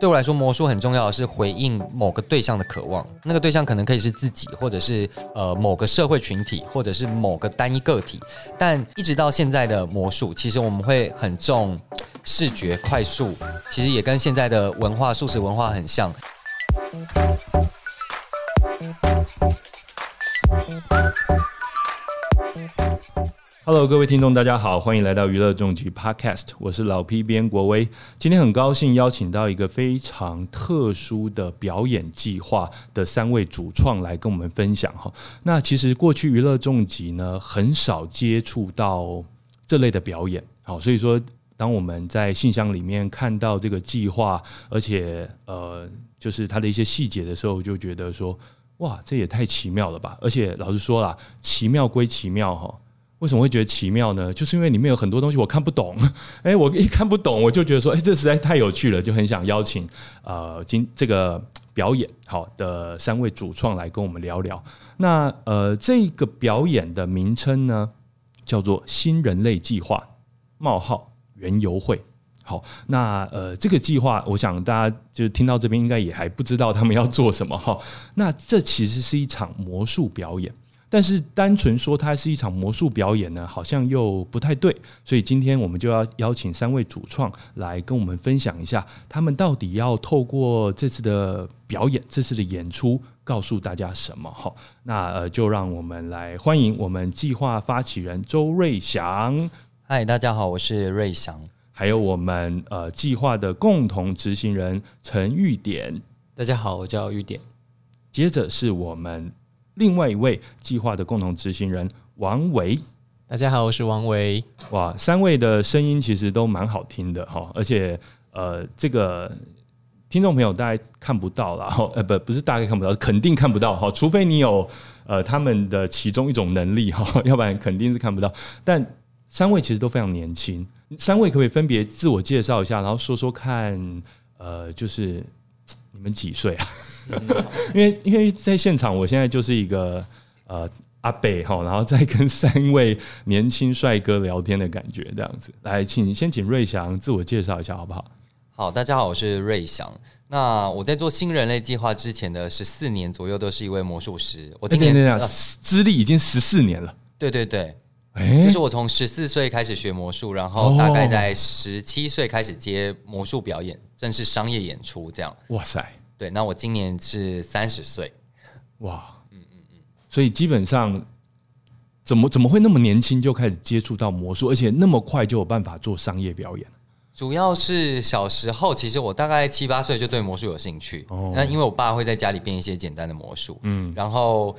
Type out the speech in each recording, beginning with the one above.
对我来说，魔术很重要的是回应某个对象的渴望。那个对象可能可以是自己，或者是呃某个社会群体，或者是某个单一个体。但一直到现在的魔术，其实我们会很重视觉、快速，其实也跟现在的文化、素食文化很像。Hello，各位听众，大家好，欢迎来到娱乐重疾 Podcast，我是老 P 编国威。今天很高兴邀请到一个非常特殊的表演计划的三位主创来跟我们分享哈。那其实过去娱乐重疾呢，很少接触到这类的表演，好，所以说当我们在信箱里面看到这个计划，而且呃，就是它的一些细节的时候，就觉得说，哇，这也太奇妙了吧！而且老实说啦，奇妙归奇妙哈。为什么会觉得奇妙呢？就是因为里面有很多东西我看不懂，哎，我一看不懂，我就觉得说，哎，这实在太有趣了，就很想邀请呃今这个表演好的三位主创来跟我们聊聊。那呃，这个表演的名称呢，叫做“新人类计划”冒号园游会。好，那呃，这个计划，我想大家就听到这边应该也还不知道他们要做什么哈。那这其实是一场魔术表演。但是单纯说它是一场魔术表演呢，好像又不太对。所以今天我们就要邀请三位主创来跟我们分享一下，他们到底要透过这次的表演、这次的演出，告诉大家什么？哈，那呃，就让我们来欢迎我们计划发起人周瑞祥。嗨，大家好，我是瑞祥。还有我们呃计划的共同执行人陈玉典。大家好，我叫玉典。接着是我们。另外一位计划的共同执行人王维，大家好，我是王维。哇，三位的声音其实都蛮好听的哈，而且呃，这个听众朋友大概看不到了哈，呃，不，不是大概看不到，肯定看不到哈，除非你有呃他们的其中一种能力哈，要不然肯定是看不到。但三位其实都非常年轻，三位可不可以分别自我介绍一下，然后说说看，呃，就是你们几岁啊？因为因为在现场，我现在就是一个呃阿北哈，然后再跟三位年轻帅哥聊天的感觉，这样子。来，请先请瑞祥自我介绍一下，好不好？好，大家好，我是瑞祥。那我在做新人类计划之前的十四年左右，都是一位魔术师。我今年资历已经十四年了。对对对，就是我从十四岁开始学魔术，然后大概在十七岁开始接魔术表演，正式商业演出这样。哇塞！对，那我今年是三十岁，哇，嗯嗯嗯，所以基本上怎么怎么会那么年轻就开始接触到魔术，而且那么快就有办法做商业表演？主要是小时候，其实我大概七八岁就对魔术有兴趣，那因为我爸会在家里变一些简单的魔术，嗯，然后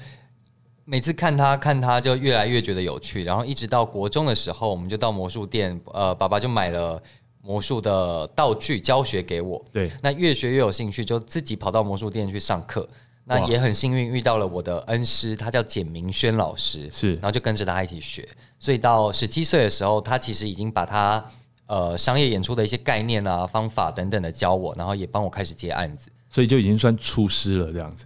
每次看他看他就越来越觉得有趣，然后一直到国中的时候，我们就到魔术店，呃，爸爸就买了。魔术的道具教学给我，对，那越学越有兴趣，就自己跑到魔术店去上课。那也很幸运遇到了我的恩师，他叫简明轩老师，是，然后就跟着他一起学。所以到十七岁的时候，他其实已经把他呃商业演出的一些概念啊、方法等等的教我，然后也帮我开始接案子，所以就已经算出师了这样子。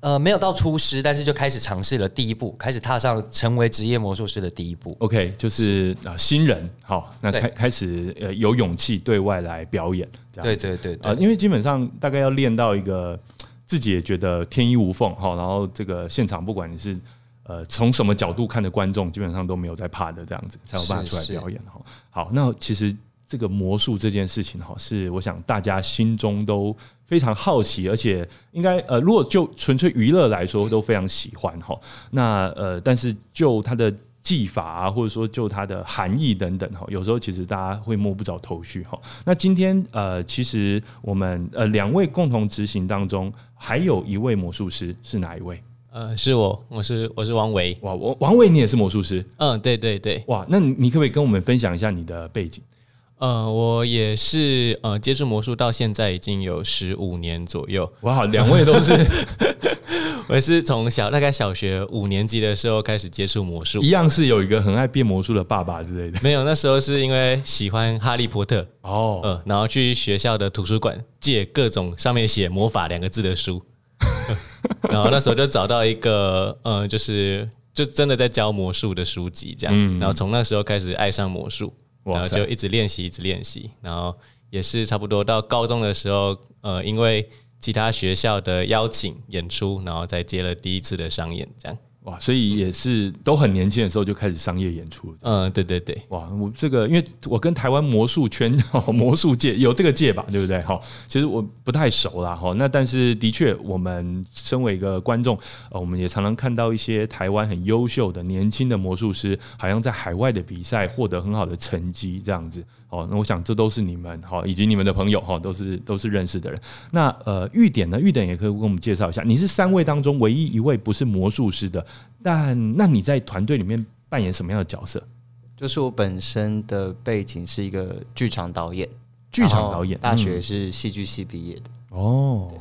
呃，没有到出师，但是就开始尝试了第一步，开始踏上成为职业魔术师的第一步。OK，就是啊，新人好，那开开始呃有勇气对外来表演，这样对对对啊，因为基本上大概要练到一个自己也觉得天衣无缝哈，然后这个现场不管你是呃从什么角度看的观众，基本上都没有在怕的这样子，才有办法出来表演哈。好，那其实这个魔术这件事情哈，是我想大家心中都。非常好奇，而且应该呃，如果就纯粹娱乐来说，都非常喜欢哈。那呃，但是就它的技法啊，或者说就它的含义等等哈，有时候其实大家会摸不着头绪哈。那今天呃，其实我们呃两位共同执行当中，还有一位魔术师是哪一位？呃，是我，我是我是王维。哇，王王维，你也是魔术师？嗯，对对对。哇，那你可不可以跟我们分享一下你的背景？呃，我也是呃，接触魔术到现在已经有十五年左右。哇，两位都是，我是从小大概小学五年级的时候开始接触魔术，一样是有一个很爱变魔术的爸爸之类的。没有，那时候是因为喜欢哈利波特哦，呃，然后去学校的图书馆借各种上面写魔法两个字的书，然后那时候就找到一个呃，就是就真的在教魔术的书籍这样，然后从那时候开始爱上魔术。然后就一直练习，一直练习，然后也是差不多到高中的时候，呃，因为其他学校的邀请演出，然后再接了第一次的商演，这样。哇，所以也是都很年轻的时候就开始商业演出。嗯，对对对。哇，我这个因为我跟台湾魔术圈、魔术界有这个界吧，对不对？哈，其实我不太熟啦。哈，那但是的确，我们身为一个观众，呃，我们也常常看到一些台湾很优秀的年轻的魔术师，好像在海外的比赛获得很好的成绩，这样子。哦，那我想这都是你们哈，以及你们的朋友哈，都是都是认识的人。那呃，玉典呢？玉典也可以跟我们介绍一下，你是三位当中唯一一位不是魔术师的，但那你在团队里面扮演什么样的角色？就是我本身的背景是一个剧场导演，剧场导演，大学是戏剧系毕业的。哦，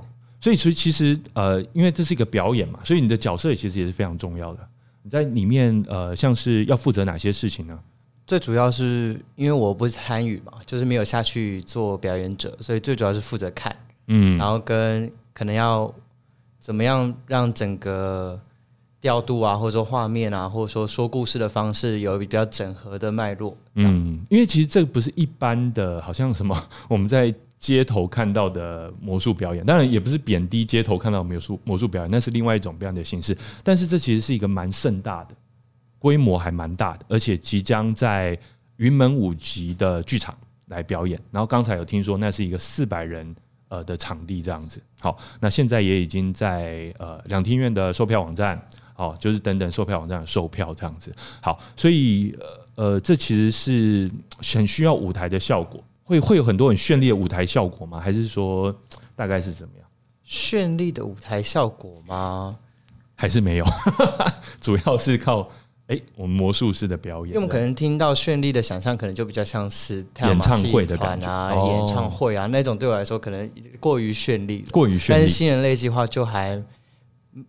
所以其实其实呃，因为这是一个表演嘛，所以你的角色其实也是非常重要的。你在里面呃，像是要负责哪些事情呢？最主要是因为我不参与嘛，就是没有下去做表演者，所以最主要是负责看，嗯，然后跟可能要怎么样让整个调度啊，或者说画面啊，或者说说故事的方式有比较整合的脉络，嗯，因为其实这不是一般的，好像什么我们在街头看到的魔术表演，当然也不是贬低街头看到魔术魔术表演，那是另外一种表演的形式，但是这其实是一个蛮盛大的。规模还蛮大的，而且即将在云门舞集的剧场来表演。然后刚才有听说那是一个四百人呃的场地这样子。好，那现在也已经在呃两厅院的售票网站，哦，就是等等售票网站售票这样子。好，所以呃呃，这其实是很需要舞台的效果，会会有很多很绚丽的舞台效果吗？还是说大概是怎么样？绚丽的舞台效果吗？还是没有？主要是靠。哎，我们魔术师的表演，因为我们可能听到绚丽的想象，可能就比较像是演唱会的感觉啊，演唱会啊那种，对我来说可能过于绚丽，过于绚丽。但是新人类计划就还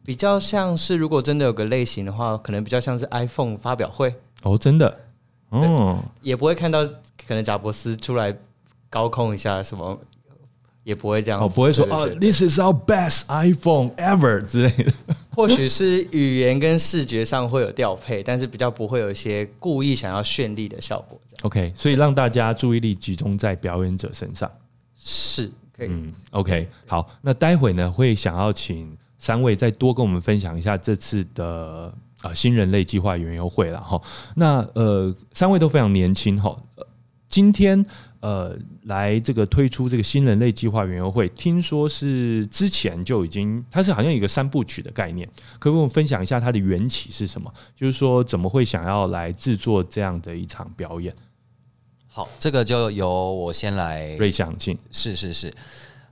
比较像是，如果真的有个类型的话，可能比较像是 iPhone 发表会哦，真的哦，也不会看到可能贾伯斯出来高空一下什么。也不会这样，哦，不会说哦，This is our best iPhone ever 之类的。或许是语言跟视觉上会有调配，但是比较不会有一些故意想要绚丽的效果。OK，所以让大家注意力集中在表演者身上，是可以。嗯，OK，好，那待会呢会想要请三位再多跟我们分享一下这次的啊新人类计划园游会了哈。那呃，三位都非常年轻哈，今天。呃，来这个推出这个新人类计划园游会，听说是之前就已经，它是好像有一个三部曲的概念，可不可以跟我分享一下它的缘起是什么？就是说怎么会想要来制作这样的一场表演？好，这个就由我先来。瑞祥进，是是是，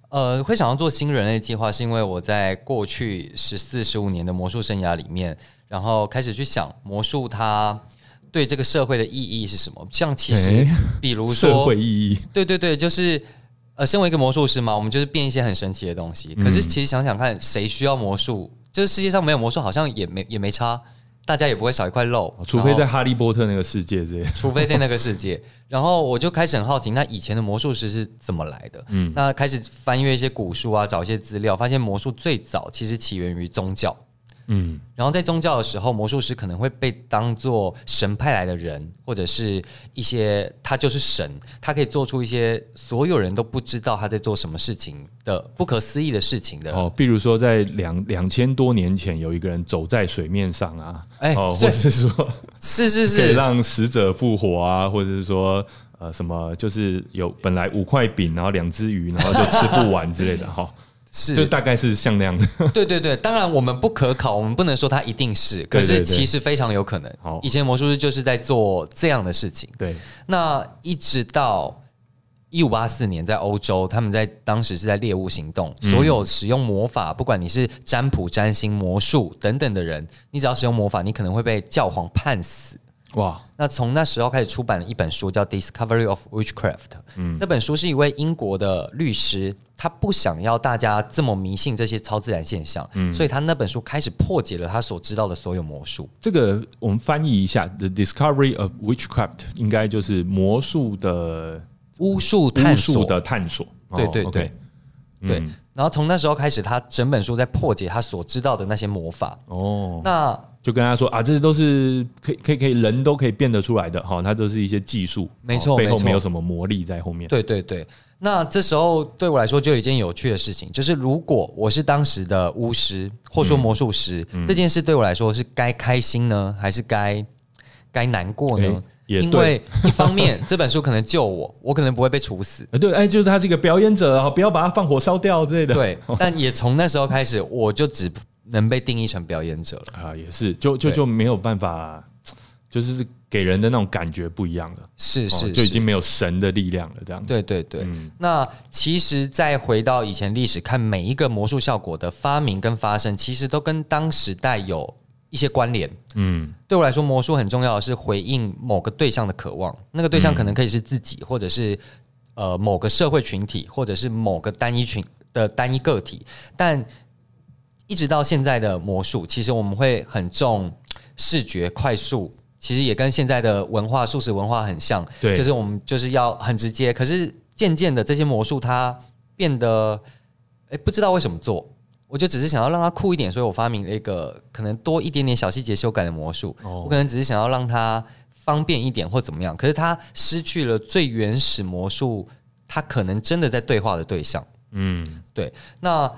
呃，会想要做新人类计划，是因为我在过去十四十五年的魔术生涯里面，然后开始去想魔术它。对这个社会的意义是什么？像其实，比如说社会意义，对对对，就是呃，身为一个魔术师嘛，我们就是变一些很神奇的东西。可是其实想想看，谁需要魔术？就是世界上没有魔术，好像也没也没差，大家也不会少一块肉，除非在哈利波特那个世界这样，除非在那个世界。然后我就开始很好奇，那以前的魔术师是怎么来的？嗯，那开始翻阅一些古书啊，找一些资料，发现魔术最早其实起源于宗教。嗯，然后在宗教的时候，魔术师可能会被当做神派来的人，或者是一些他就是神，他可以做出一些所有人都不知道他在做什么事情的不可思议的事情的。哦，比如说在两两千多年前，有一个人走在水面上啊，哎，或者是说，是是是，可以让死者复活啊，或者是说，呃，什么就是有本来五块饼，然后两只鱼，然后就吃不完之类的哈。是，就大概是像那样 的。对对对，当然我们不可考，我们不能说它一定是，可是其实非常有可能。以前魔术师就是在做这样的事情。对，那一直到一五八四年，在欧洲，他们在当时是在猎物行动，所有使用魔法，不管你是占卜、占星、魔术等等的人，你只要使用魔法，你可能会被教皇判死。哇！那从那时候开始出版了一本书，叫《Discovery of Witchcraft》。嗯，那本书是一位英国的律师，他不想要大家这么迷信这些超自然现象，嗯，所以他那本书开始破解了他所知道的所有魔术。这个我们翻译一下，《The Discovery of Witchcraft》应该就是魔术的巫术探索的探索。对对对对。然后从那时候开始，他整本书在破解他所知道的那些魔法。哦，那。就跟他说啊，这些都是可以可以可以人都可以变得出来的哈，它都是一些技术，没错，背后没有什么魔力在后面。对对对。那这时候对我来说就有一件有趣的事情，就是如果我是当时的巫师或说魔术师，这件事对我来说是该开心呢，还是该该难过呢？因为一方面这本书可能救我，我可能不会被处死。对，哎，就是他是一个表演者啊，不要把他放火烧掉之类的。对，但也从那时候开始，我就只能被定义成表演者了啊，也是，就就就没有办法，就是。给人的那种感觉不一样了，是是，就已经没有神的力量了，这样。对对对。那其实再回到以前历史看，每一个魔术效果的发明跟发生，其实都跟当时代有一些关联。嗯，对我来说，魔术很重要的是回应某个对象的渴望，那个对象可能可以是自己，或者是呃某个社会群体，或者是某个单一群的单一个体。但一直到现在的魔术，其实我们会很重视觉、快速。其实也跟现在的文化、素食文化很像，对，就是我们就是要很直接。可是渐渐的，这些魔术它变得，哎，不知道为什么做，我就只是想要让它酷一点，所以我发明了一个可能多一点点小细节修改的魔术。我可能只是想要让它方便一点或怎么样，可是它失去了最原始魔术，它可能真的在对话的对象。嗯，对。那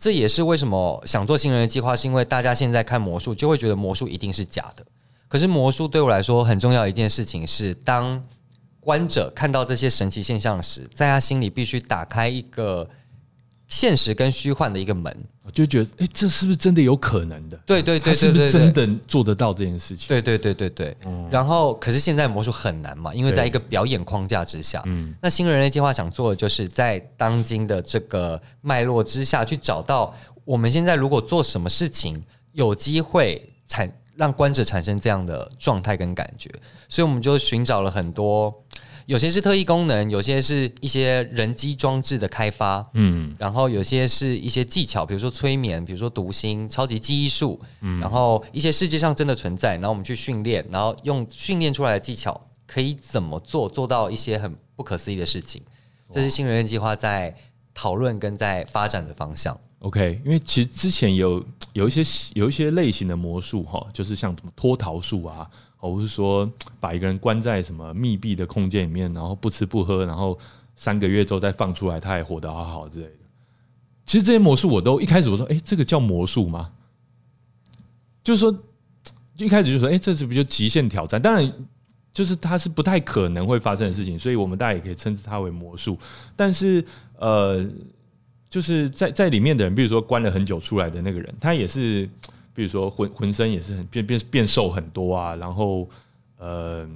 这也是为什么想做新人的计划，是因为大家现在看魔术就会觉得魔术一定是假的。可是魔术对我来说很重要一件事情是，当观者看到这些神奇现象时，在他心里必须打开一个现实跟虚幻的一个门，就觉得，哎，这是不是真的有可能的？对对对，是不是真的做得到这件事情？对对对对对。然后，可是现在魔术很难嘛，因为在一个表演框架之下。嗯。那新人类计划想做的，就是在当今的这个脉络之下去找到，我们现在如果做什么事情，有机会产。让观者产生这样的状态跟感觉，所以我们就寻找了很多，有些是特异功能，有些是一些人机装置的开发，嗯，然后有些是一些技巧，比如说催眠，比如说读心、超级记忆术，嗯，然后一些世界上真的存在，然后我们去训练，然后用训练出来的技巧可以怎么做，做到一些很不可思议的事情，这是新人类计划在讨论跟在发展的方向。OK，因为其实之前有有一些有一些类型的魔术哈，就是像什么脱逃术啊，或是说把一个人关在什么密闭的空间里面，然后不吃不喝，然后三个月之后再放出来，他还活得好好之类的。其实这些魔术我都一开始我说，哎，这个叫魔术吗？就是说，一开始就说，哎，这是不就极限挑战？当然，就是它是不太可能会发生的事情，所以我们大家也可以称之它为魔术。但是，呃。就是在在里面的人，比如说关了很久出来的那个人，他也是，比如说浑浑身也是很变变变瘦很多啊，然后呃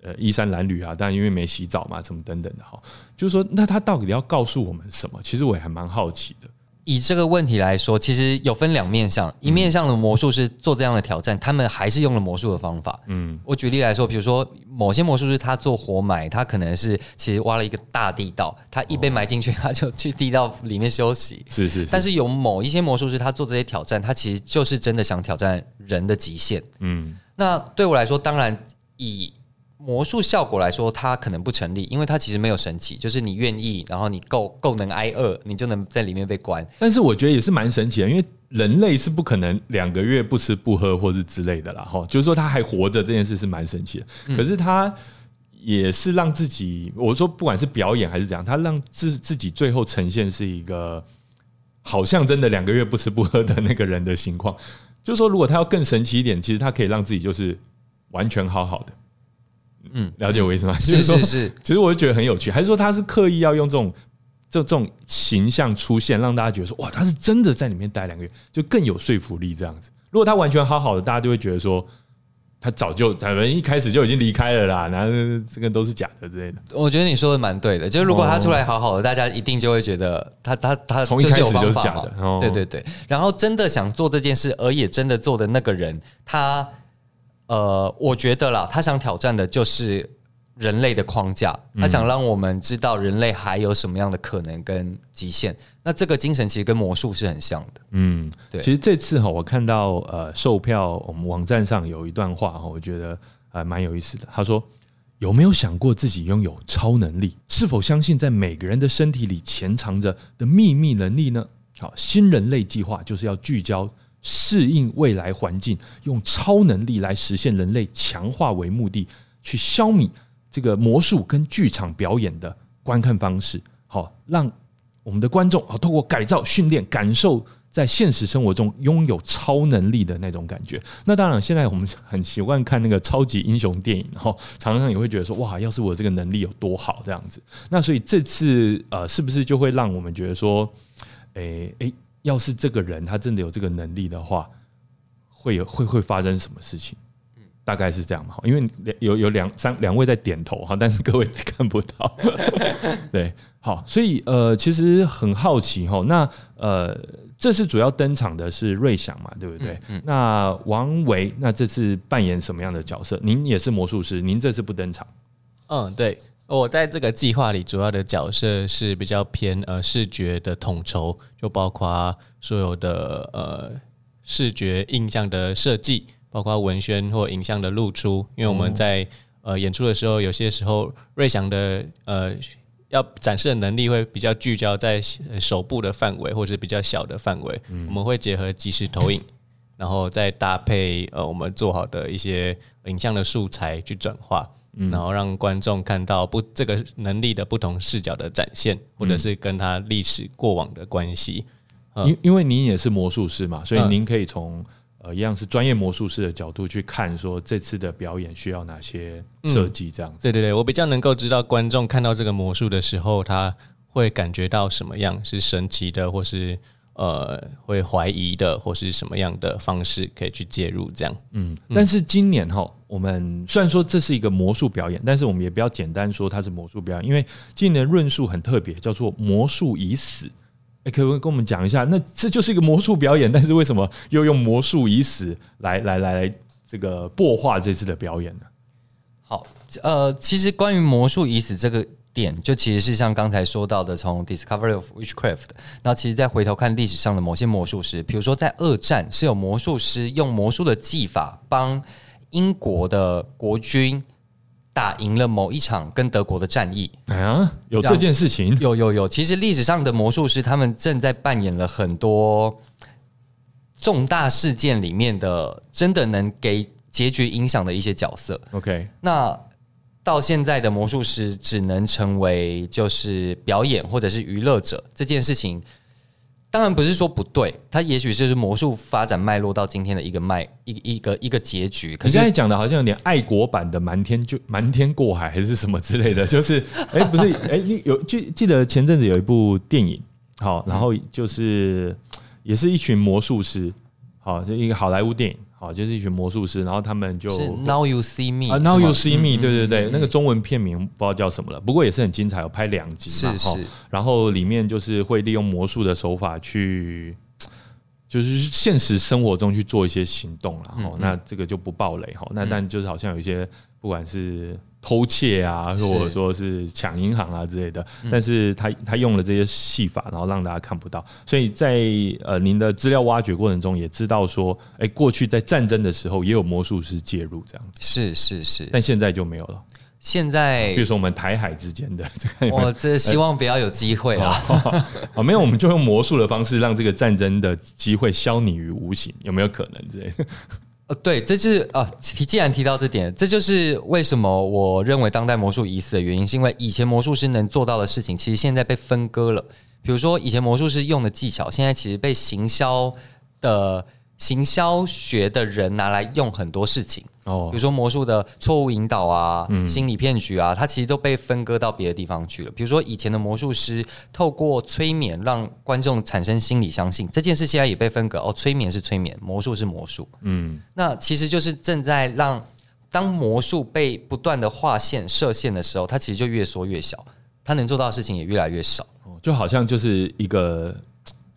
呃衣衫褴褛啊，但因为没洗澡嘛，什么等等的哈，就是说那他到底要告诉我们什么？其实我也还蛮好奇的。以这个问题来说，其实有分两面上，一面上的魔术师做这样的挑战，他们还是用了魔术的方法。嗯，我举例来说，比如说某些魔术师他做活埋，他可能是其实挖了一个大地道，他一被埋进去，他就去地道里面休息。是是。但是有某一些魔术师，他做这些挑战，他其实就是真的想挑战人的极限。嗯，那对我来说，当然以。魔术效果来说，它可能不成立，因为它其实没有神奇，就是你愿意，然后你够够能挨饿，你就能在里面被关。但是我觉得也是蛮神奇的，因为人类是不可能两个月不吃不喝或是之类的啦，哈，就是说他还活着这件事是蛮神奇的。可是他也是让自己，我说不管是表演还是怎样，他让自自己最后呈现是一个好像真的两个月不吃不喝的那个人的情况。就是说，如果他要更神奇一点，其实他可以让自己就是完全好好的。嗯，了解我意思吗？是是是，其实我就觉得很有趣，还是说他是刻意要用这种这这种形象出现，让大家觉得说哇，他是真的在里面待两个月，就更有说服力这样子。如果他完全好好的，大家就会觉得说他早就咱们一开始就已经离开了啦，然后这个都是假的之类的。我觉得你说的蛮对的，就是如果他出来好好的，大家一定就会觉得他他他从一开始就是假的。对对对，然后真的想做这件事，而也真的做的那个人，他。呃，我觉得啦，他想挑战的就是人类的框架，他想让我们知道人类还有什么样的可能跟极限。那这个精神其实跟魔术是很像的。嗯，对。其实这次哈，我看到呃售票我们网站上有一段话哈，我觉得还蛮有意思的。他说：“有没有想过自己拥有超能力？是否相信在每个人的身体里潜藏着的秘密能力呢？”好，新人类计划就是要聚焦。适应未来环境，用超能力来实现人类强化为目的，去消弭这个魔术跟剧场表演的观看方式，好让我们的观众啊，透过改造训练，感受在现实生活中拥有超能力的那种感觉。那当然，现在我们很习惯看那个超级英雄电影，哈，常常也会觉得说，哇，要是我这个能力有多好这样子。那所以这次呃，是不是就会让我们觉得说，诶诶？要是这个人他真的有这个能力的话，会有会会发生什么事情？大概是这样嘛。因为有有两三两位在点头哈，但是各位看不到。对，好，所以呃，其实很好奇哈。那呃，这次主要登场的是瑞祥嘛，对不对？那王维，那这次扮演什么样的角色？您也是魔术师，您这次不登场。嗯，对。我在这个计划里主要的角色是比较偏呃视觉的统筹，就包括所有的呃视觉印象的设计，包括文宣或影像的露出。因为我们在呃演出的时候，有些时候瑞祥的呃要展示的能力会比较聚焦在手部的范围或者比较小的范围，我们会结合即时投影，然后再搭配呃我们做好的一些影像的素材去转化。然后让观众看到不这个能力的不同视角的展现，或者是跟他历史过往的关系。因因为您也是魔术师嘛，所以您可以从呃一样是专业魔术师的角度去看，说这次的表演需要哪些设计这样子。对对对，我比较能够知道观众看到这个魔术的时候，他会感觉到什么样，是神奇的，或是。呃，会怀疑的，或是什么样的方式可以去介入？这样，嗯，但是今年哈，我们虽然说这是一个魔术表演，但是我们也不要简单说它是魔术表演，因为今年的论述很特别，叫做“魔术已死”。哎，可不可以跟我们讲一下？那这就是一个魔术表演，但是为什么又用“魔术已死”来来来这个破化这次的表演呢？好，呃，其实关于“魔术已死”这个。点就其实是像刚才说到的，从 Discovery of Witchcraft，那其实再回头看历史上的某些魔术师，比如说在二战是有魔术师用魔术的技法帮英国的国军打赢了某一场跟德国的战役啊，有这件事情，有有有，其实历史上的魔术师他们正在扮演了很多重大事件里面的真的能给结局影响的一些角色。OK，那。到现在的魔术师只能成为就是表演或者是娱乐者这件事情，当然不是说不对，它也许是魔术发展脉络到今天的一个脉一一个一个结局。可是现在讲的好像有点爱国版的瞒天就瞒天过海还是什么之类的，就是哎不是哎有记记得前阵子有一部电影好，然后就是也是一群魔术师好，就一个好莱坞电影。好，就是一群魔术师，然后他们就 Now you see me 啊，Now you see me，对对对，那个中文片名不知道叫什么了，不过也是很精彩，有拍两集嘛，哈，然后里面就是会利用魔术的手法去，就是现实生活中去做一些行动了，哈，那这个就不暴雷哈，那但就是好像有一些不管是。偷窃啊，或者说是抢银行啊之类的，但是他他用了这些戏法，然后让大家看不到。所以在呃您的资料挖掘过程中，也知道说，哎，过去在战争的时候也有魔术师介入这样子，是是是，但现在就没有了。现在比如说我们台海之间的，我这希望不要有机会啊。啊，没有，我们就用魔术的方式让这个战争的机会消弭于无形，有没有可能之类的？呃，对，这是呃，提既然提到这点，这就是为什么我认为当代魔术已死的原因，是因为以前魔术师能做到的事情，其实现在被分割了。比如说，以前魔术师用的技巧，现在其实被行销的。行销学的人拿来用很多事情哦，比如说魔术的错误引导啊，心理骗局啊，它其实都被分割到别的地方去了。比如说以前的魔术师透过催眠让观众产生心理相信这件事，现在也被分割哦。催眠是催眠，魔术是魔术。嗯，那其实就是正在让当魔术被不断的划线设限的时候，它其实就越缩越小，它能做到的事情也越来越少。哦，就好像就是一个。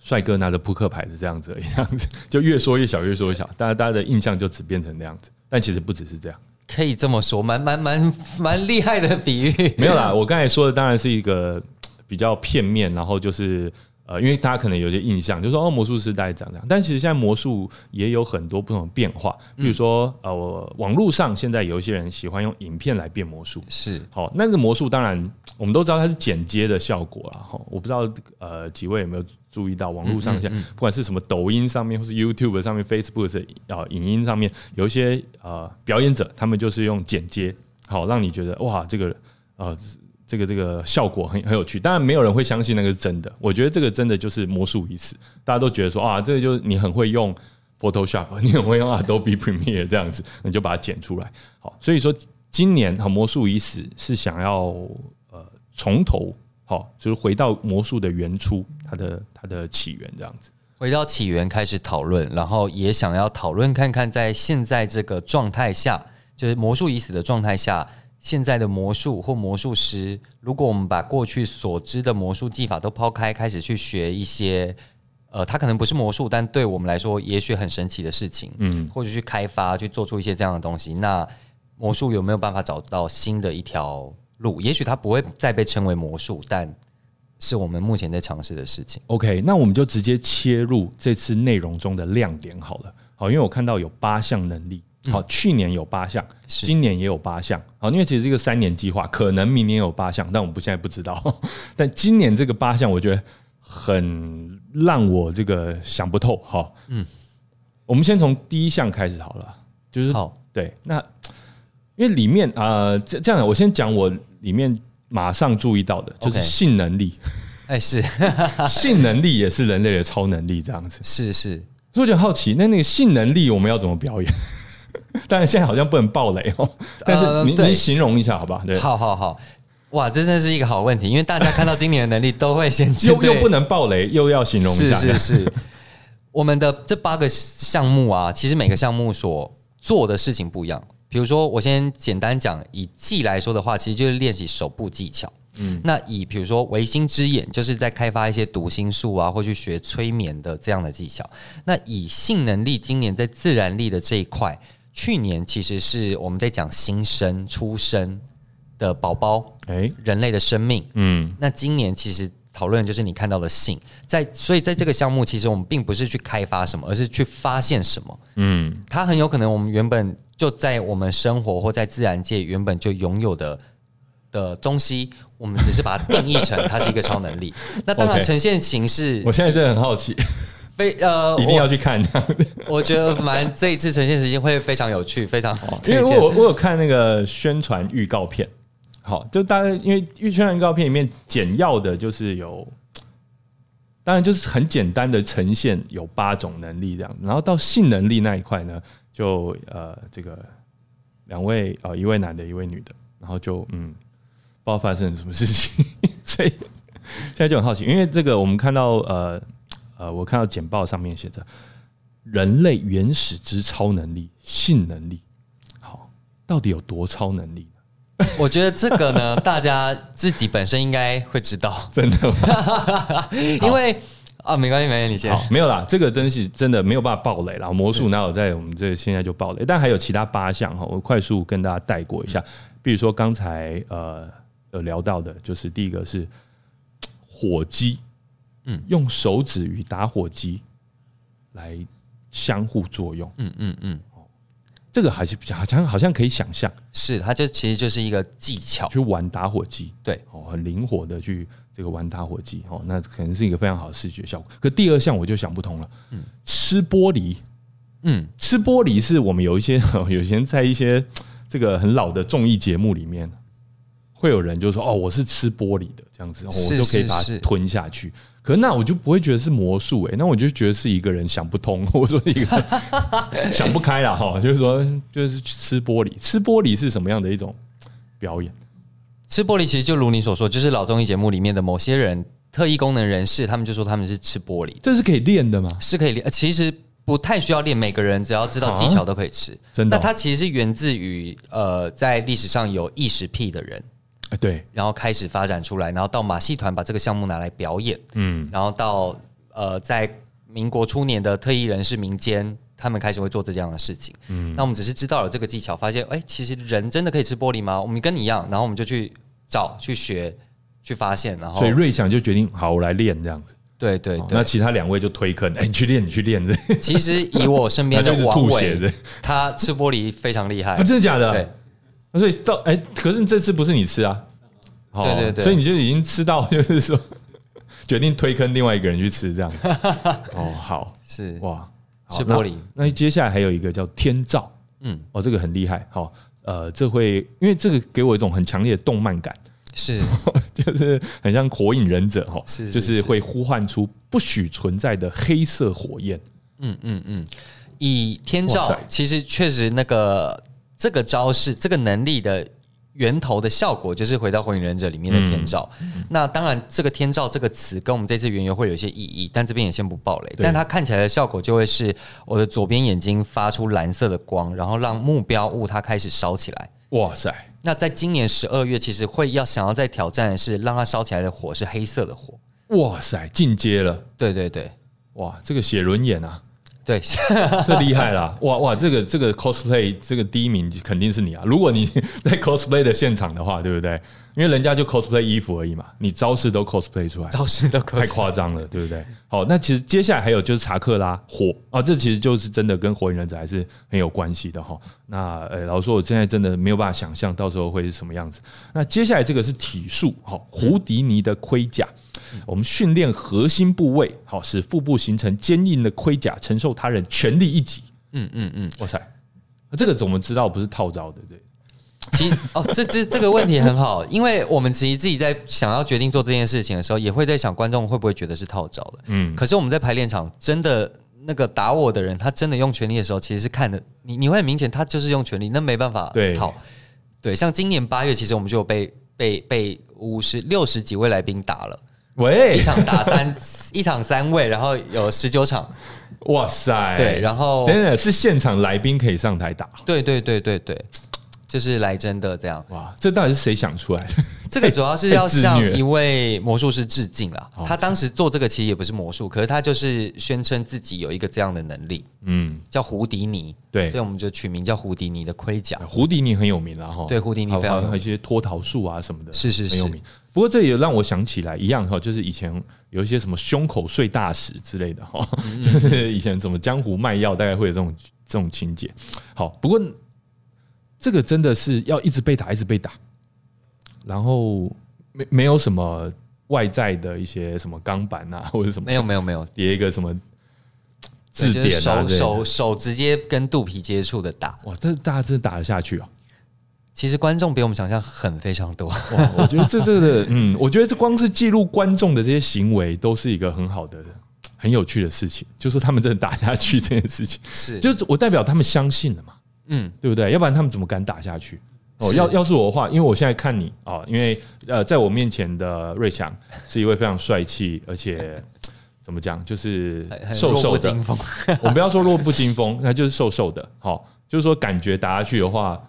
帅哥拿着扑克牌的这样子，样子 就越说越小，越说越小，大家大家的印象就只变成那样子。但其实不只是这样，可以这么说，蛮蛮蛮蛮厉害的比喻。没有啦，我刚才说的当然是一个比较片面，然后就是。呃，因为大家可能有些印象，就说哦，魔术师大概长这样。但其实现在魔术也有很多不同的变化，比如说呃，我网络上现在有一些人喜欢用影片来变魔术，是好，那个魔术当然我们都知道它是剪接的效果了哈。我不知道呃几位有没有注意到网络上现在不管是什么抖音上面或是 YouTube 上面、Facebook 的啊影音上面有一些呃表演者，他们就是用剪接，好让你觉得哇这个呃。这个这个效果很很有趣，当然没有人会相信那个是真的。我觉得这个真的就是魔术一次，大家都觉得说啊，这个就是你很会用 Photoshop，你很会用 Adobe Premiere 这样子，你就把它剪出来。好，所以说今年哈魔术已死是想要呃从头好，就是回到魔术的原初，它的它的起源这样子，回到起源开始讨论，然后也想要讨论看看在现在这个状态下，就是魔术已死的状态下。现在的魔术或魔术师，如果我们把过去所知的魔术技法都抛开，开始去学一些，呃，它可能不是魔术，但对我们来说也许很神奇的事情，嗯，或者去开发，去做出一些这样的东西，那魔术有没有办法找到新的一条路？也许它不会再被称为魔术，但是我们目前在尝试的事情。OK，那我们就直接切入这次内容中的亮点好了。好，因为我看到有八项能力。好，去年有八项，今年也有八项。好，因为其实这个三年计划，可能明年有八项，但我们不现在不知道。但今年这个八项，我觉得很让我这个想不透。哈，嗯，我们先从第一项开始好了，就是好，对，那因为里面啊，这这样，我先讲我里面马上注意到的，就是性能力。哎，是 性能力也是人类的超能力，这样子。是是，所以我就好奇，那那个性能力我们要怎么表演？但是现在好像不能爆雷哦。但是你你形容一下好吧？对，好好好，哇，这真是一个好问题，因为大家看到今年的能力都会先又又不能爆雷，又要形容一下。是是是，我们的这八个项目啊，其实每个项目所做的事情不一样。比如说，我先简单讲，以技来说的话，其实就是练习手部技巧。嗯，那以比如说唯心之眼，就是在开发一些读心术啊，或去学催眠的这样的技巧。那以性能力，今年在自然力的这一块。去年其实是我们在讲新生出生的宝宝，哎，人类的生命，嗯，那今年其实讨论就是你看到的性，在所以在这个项目，其实我们并不是去开发什么，而是去发现什么，嗯，它很有可能我们原本就在我们生活或在自然界原本就拥有的的东西，我们只是把它定义成它是一个超能力。那当然呈现形式，我现在真的很好奇。非呃，一定要去看。我觉得蛮这一次呈现时间会非常有趣，非常好。因为我我有看那个宣传预告片，好，就大概因为预宣传预告片里面简要的就是有，当然就是很简单的呈现有八种能力这样，然后到性能力那一块呢，就呃这个两位呃一位男的，一位女的，然后就嗯不知道发生了什么事情，所以现在就很好奇，因为这个我们看到呃。呃，我看到简报上面写着“人类原始之超能力性能力”，好，到底有多超能力？我觉得这个呢，大家自己本身应该会知道，真的，因为啊，没关系，没关系，你先，没有啦，这个真是真的没有办法爆雷了。魔术哪有在我们这现在就爆雷？但还有其他八项哈，我快速跟大家带过一下。比如说刚才呃有聊到的，就是第一个是火鸡。嗯，用手指与打火机来相互作用。嗯嗯嗯，哦，这个还是比较好像好像可以想象，是它就其实就是一个技巧。去玩打火机，对，哦，很灵活的去这个玩打火机，哦，那可能是一个非常好的视觉效果。可第二项我就想不通了，嗯，吃玻璃，嗯，吃玻璃是我们有一些 有些人在一些这个很老的综艺节目里面，会有人就说哦，我是吃玻璃的这样子，我就可以把它吞下去。可那我就不会觉得是魔术哎，那我就觉得是一个人想不通，或者说一个 想不开了哈，就是说就是吃玻璃，吃玻璃是什么样的一种表演？吃玻璃其实就如你所说，就是老综艺节目里面的某些人特异功能人士，他们就说他们是吃玻璃，这是可以练的吗？是可以练，其实不太需要练，每个人只要知道技巧都可以吃。真的？那它其实是源自于呃，在历史上有异食癖的人。对，然后开始发展出来，然后到马戏团把这个项目拿来表演，嗯，然后到呃，在民国初年的特异人士民间，他们开始会做这样的事情，嗯，那我们只是知道了这个技巧，发现哎，其实人真的可以吃玻璃吗？我们跟你一样，然后我们就去找去学去发现，然后所以瑞祥就决定好，我来练这样子。对对对，那其他两位就推坑，哎，你去练，你去练。其实以我身边的 王伟，他吃玻璃非常厉害，真的假的？对，所以到哎，可是这次不是你吃啊？对对对，所以你就已经吃到，就是说决定推坑另外一个人去吃这样。哦，好，是哇，是玻璃。那接下来还有一个叫天照，嗯，哦，这个很厉害。好，呃，这会因为这个给我一种很强烈的动漫感。是，就是很像火影忍者哈，是，就是会呼唤出不许存在的黑色火焰。嗯嗯嗯，以天照，其实确实那个这个招式，这个能力的源头的效果，就是回到火影忍者里面的天照。那当然，这个天照这个词跟我们这次原由会有一些意义，但这边也先不爆雷。但它看起来的效果就会是我的左边眼睛发出蓝色的光，然后让目标物它开始烧起来。哇塞！那在今年十二月，其实会要想要再挑战的是，让它烧起来的火是黑色的火。哇塞，进阶了！对对对，哇，这个写轮眼啊，对，这厉害了！哇哇，这个这个 cosplay 这个第一名肯定是你啊！如果你 在 cosplay 的现场的话，对不对？因为人家就 cosplay 衣服而已嘛，你招式都 cosplay 出来，招式都太夸张了，对不对？好，那其实接下来还有就是查克拉火啊，这其实就是真的跟火影忍者还是很有关系的哈。那呃，老实说，我现在真的没有办法想象到时候会是什么样子。那接下来这个是体术，好，胡迪尼的盔甲，我们训练核心部位，好，使腹部形成坚硬的盔甲，承受他人全力一击。嗯嗯嗯，哇塞，这个怎么知道不是套招的？对。其实哦，这这这个问题很好，因为我们其实自己在想要决定做这件事情的时候，也会在想观众会不会觉得是套招的。嗯，可是我们在排练场真的那个打我的人，他真的用全力的时候，其实是看的你你会很明显，他就是用全力，那没办法套。对，像今年八月，其实我们就有被被被五十六十几位来宾打了，喂，一场打三 一场三位，然后有十九场，哇塞，对，然后等等是现场来宾可以上台打，对对对对对。就是来真的这样哇！这到底是谁想出来的？这个主要是要向一位魔术师致敬了。他当时做这个其实也不是魔术，可是他就是宣称自己有一个这样的能力。嗯，叫胡迪尼。对，所以我们就取名叫胡迪尼的盔甲。胡迪尼很有名了哈。对，胡迪尼非常有一些脱逃术啊什么的，是是很有名。不过这也让我想起来一样哈，就是以前有一些什么胸口碎大石之类的哈，就是以前怎么江湖卖药，大概会有这种这种情节。好，不过。这个真的是要一直被打，一直被打，然后没没有什么外在的一些什么钢板啊，或者什么没有没有没有。叠一个什么字典啊，手手手直接跟肚皮接触的打，哇，这大家真的打得下去啊！其实观众比我们想象狠非常多，哇，我觉得这这个嗯，我觉得这光是记录观众的这些行为都是一个很好的、很有趣的事情，就说他们真的打下去这件事情，是。就是我代表他们相信了嘛。嗯，对不对？要不然他们怎么敢打下去？哦，要要是我的话，因为我现在看你啊，因为呃，在我面前的瑞强是一位非常帅气，而且 怎么讲，就是瘦瘦的。我们不要说弱不禁风，那就是瘦瘦的。好，就是说感觉打下去的话，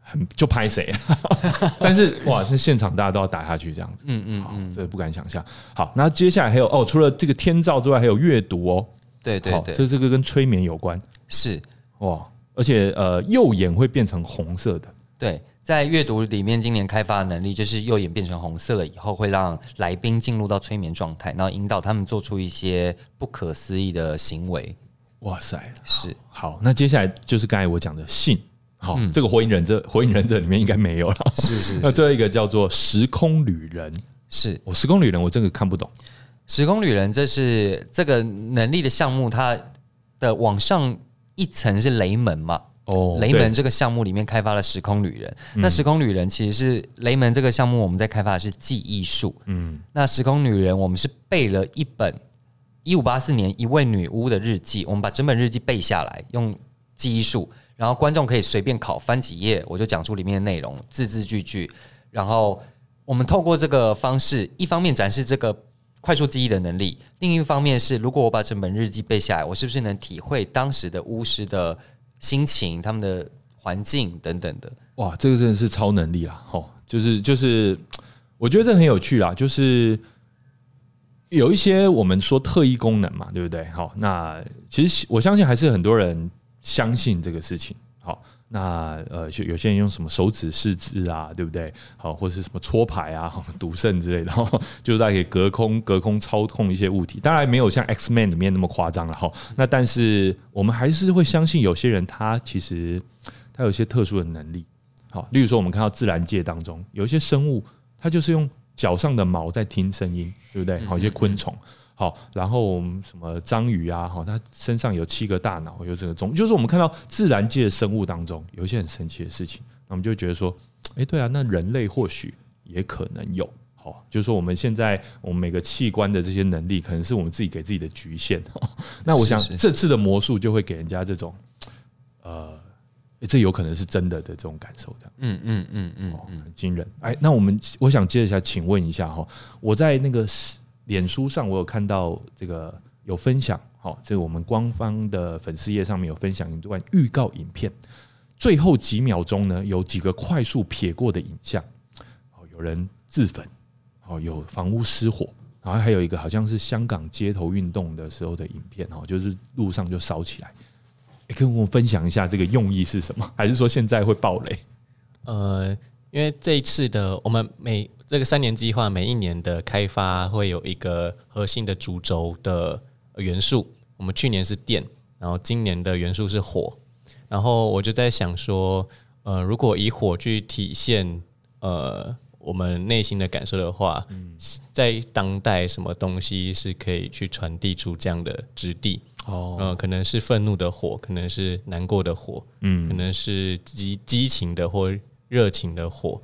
很就拍谁？但是哇，那现场大家都要打下去这样子。嗯嗯嗯，这不敢想象。好，那接下来还有哦，除了这个天照之外，还有阅读哦。对对对，这这个跟催眠有关。是哇。而且呃，右眼会变成红色的。对，在阅读里面，今年开发的能力就是右眼变成红色了以后，会让来宾进入到催眠状态，然后引导他们做出一些不可思议的行为。哇塞，是好。那接下来就是刚才我讲的信，好，这个火影忍者，火影忍者里面应该没有了。是是。那最后一个叫做时空旅人，是我时空旅人，我真的看不懂。时空旅人，这是这个能力的项目，它的往上。一层是雷门嘛？哦，雷门这个项目里面开发了时空旅人。那时空旅人其实是雷门这个项目，我们在开发的是记忆术。嗯，那时空旅人我们是背了一本一五八四年一位女巫的日记，我们把整本日记背下来，用记忆术，然后观众可以随便考翻几页，我就讲出里面的内容，字字句句。然后我们透过这个方式，一方面展示这个。快速记忆的能力，另一方面是，如果我把整本日记背下来，我是不是能体会当时的巫师的心情、他们的环境等等的？哇，这个真的是超能力啦！吼，就是就是，我觉得这很有趣啦。就是有一些我们说特异功能嘛，对不对？好，那其实我相信还是很多人相信这个事情。那呃，有有些人用什么手指试字啊，对不对？好，或者是什么搓牌啊、赌圣之类的，就是在可以隔空隔空操控一些物体。当然没有像 X Man 里面那么夸张了哈。那但是我们还是会相信有些人他其实他有一些特殊的能力。好，例如说我们看到自然界当中有一些生物，它就是用脚上的毛在听声音，对不对？好，一些昆虫。好，然后什么章鱼啊，哈，它身上有七个大脑，有这个种，就是我们看到自然界的生物当中有一些很神奇的事情，那我们就觉得说，哎，对啊，那人类或许也可能有，好，就是说我们现在我们每个器官的这些能力，可能是我们自己给自己的局限。那我想这次的魔术就会给人家这种，呃，这有可能是真的的这种感受，这样，嗯嗯嗯嗯，很惊人。哎，那我们我想接着下，请问一下哈，我在那个。脸书上我有看到这个有分享，好，这个我们官方的粉丝页上面有分享一段预告影片，最后几秒钟呢有几个快速撇过的影像，哦，有人自焚，哦，有房屋失火，然后还有一个好像是香港街头运动的时候的影片，哦，就是路上就烧起来，跟我分享一下这个用意是什么？还是说现在会爆雷？呃。因为这一次的我们每这个三年计划每一年的开发会有一个核心的主轴的元素，我们去年是电，然后今年的元素是火，然后我就在想说，呃，如果以火去体现呃我们内心的感受的话，在当代什么东西是可以去传递出这样的质地？哦，嗯，可能是愤怒的火，可能是难过的火，嗯，可能是激激情的或。热情的火，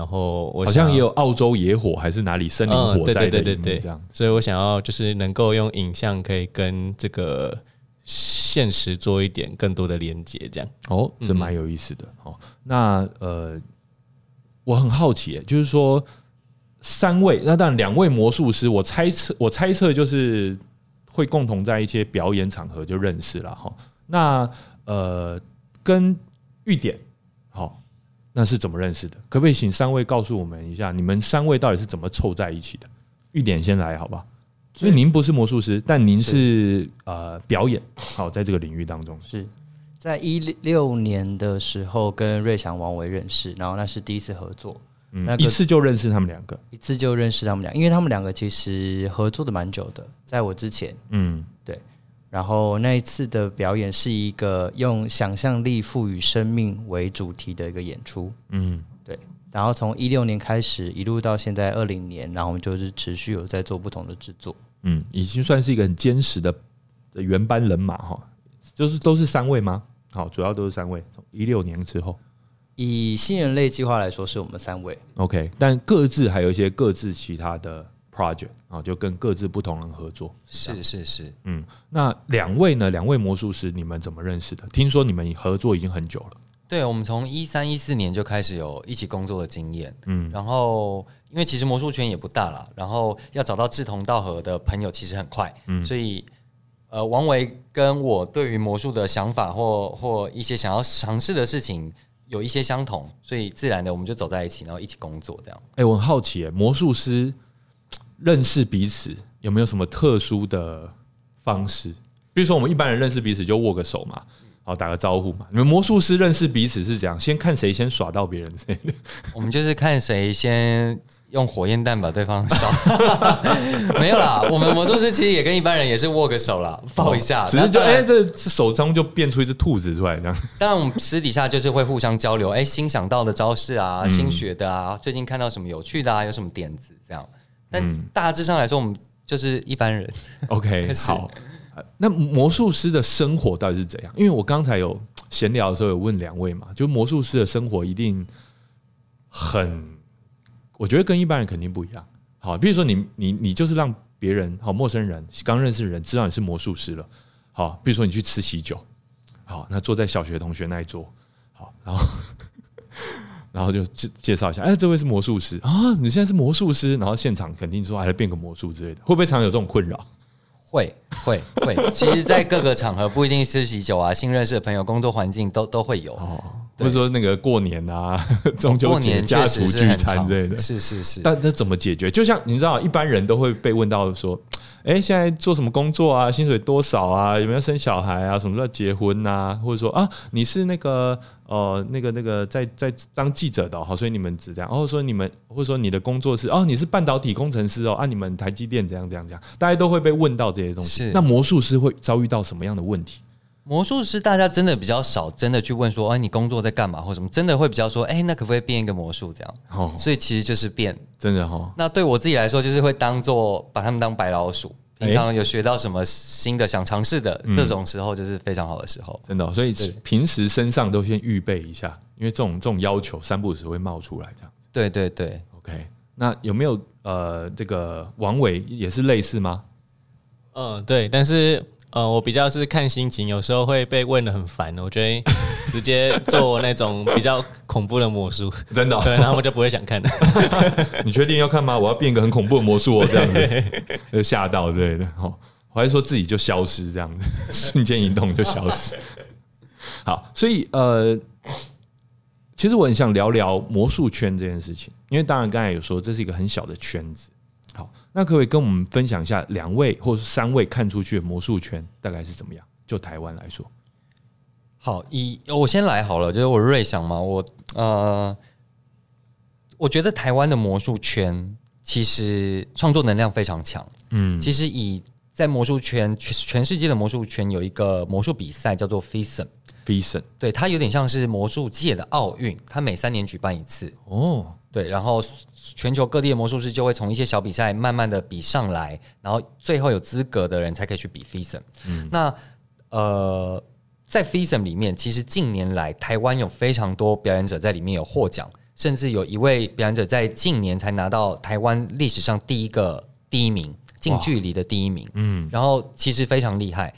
然后我好像也有澳洲野火，还是哪里森林火灾的这样，所以我想要就是能够用影像可以跟这个现实做一点更多的连接，这样哦，这蛮有意思的哦。那呃，我很好奇，就是说三位，那当然两位魔术师，我猜测我猜测就是会共同在一些表演场合就认识了哈。那呃，跟玉典。那是怎么认识的？可不可以请三位告诉我们一下，你们三位到底是怎么凑在一起的？玉典先来，好吧？所以您不是魔术师，但您是呃表演，好，在这个领域当中，是在一六年的时候跟瑞祥、王维认识，然后那是第一次合作，那一次就认识他们两个，一次就认识他们俩，因为他们两个其实合作的蛮久的，在我之前，嗯，对。然后那一次的表演是一个用想象力赋予生命为主题的一个演出，嗯，对。然后从一六年开始一路到现在二零年，然后我们就是持续有在做不同的制作，嗯，已经算是一个很坚实的原班人马哈，就是都是三位吗？好，主要都是三位。从一六年之后，以新人类计划来说，是我们三位，OK，但各自还有一些各自其他的。Project 啊，就跟各自不同人合作，是是是，嗯，那两位呢？两位魔术师，你们怎么认识的？听说你们合作已经很久了。对，我们从一三一四年就开始有一起工作的经验，嗯，然后因为其实魔术圈也不大了，然后要找到志同道合的朋友其实很快，嗯，所以呃，王维跟我对于魔术的想法或或一些想要尝试的事情有一些相同，所以自然的我们就走在一起，然后一起工作这样。哎，我很好奇，魔术师。认识彼此有没有什么特殊的方式？比如说，我们一般人认识彼此就握个手嘛，好打个招呼嘛。你们魔术师认识彼此是这样，先看谁先耍到别人这的。我们就是看谁先用火焰弹把对方烧。没有啦，我们魔术师其实也跟一般人也是握个手啦，抱一下。只是就哎，这手中就变出一只兔子出来这样。但我们私底下就是会互相交流，哎，新想到的招式啊，新学的啊，最近看到什么有趣的啊，有什么点子这样。但大致上来说，我们就是一般人。OK，好。那魔术师的生活到底是怎样？因为我刚才有闲聊的时候有问两位嘛，就魔术师的生活一定很，我觉得跟一般人肯定不一样。好，比如说你你你就是让别人好陌生人刚认识的人知道你是魔术师了。好，比如说你去吃喜酒，好，那坐在小学同学那一桌，好，然后。然后就介介绍一下，哎，这位是魔术师啊！你现在是魔术师，然后现场肯定说还来变个魔术之类的，会不会常有这种困扰？会会会，其实，在各个场合不一定是喜酒啊，新认识的朋友，工作环境都都会有。哦，或者说那个过年啊，中秋节家族聚餐之类的，是是是。但这怎么解决？就像你知道，一般人都会被问到说：“哎，现在做什么工作啊？薪水多少啊？有没有生小孩啊？什么时候结婚啊？或者说啊，你是那个呃那个那个在在当记者的，好，所以你们只这样。或者说你们，或者说你的工作是哦，你是半导体工程师哦，啊，你们台积电怎样怎样怎样，大家都会被问到这些东西。那魔术师会遭遇到什么样的问题？魔术师大家真的比较少，真的去问说，哎，你工作在干嘛或什么？真的会比较说，哎，那可不可以变一个魔术这样？哦，所以其实就是变，真的哈。那对我自己来说，就是会当做把他们当白老鼠。平常有学到什么新的想尝试的，这种时候就是非常好的时候。真的，所以平时身上都先预备一下，因为这种这种要求三不时会冒出来这样。对对对，OK。那有没有呃，这个王伟也是类似吗？嗯，对，但是。呃，我比较是看心情，有时候会被问的很烦，我觉得直接做那种比较恐怖的魔术，真的，对，然后我就不会想看。你确定要看吗？我要变一个很恐怖的魔术哦，这样子就 吓到之类的。哦，我还说自己就消失这样子，瞬间移动就消失。好，所以呃，其实我很想聊聊魔术圈这件事情，因为当然刚才有说这是一个很小的圈子。好那可不可以跟我们分享一下两位或是三位看出去的魔术圈大概是怎么样？就台湾来说，好，以我先来好了，就是我瑞想嘛，我呃，我觉得台湾的魔术圈其实创作能量非常强。嗯，其实以在魔术圈全全世界的魔术圈有一个魔术比赛叫做 Fison，Fison，对，它有点像是魔术界的奥运，它每三年举办一次。哦，对，然后。全球各地的魔术师就会从一些小比赛慢慢的比上来，然后最后有资格的人才可以去比 Fison，嗯。那呃，在 FISM 里面，其实近年来台湾有非常多表演者在里面有获奖，甚至有一位表演者在近年才拿到台湾历史上第一个第一名，近距离的第一名。嗯，然后其实非常厉害。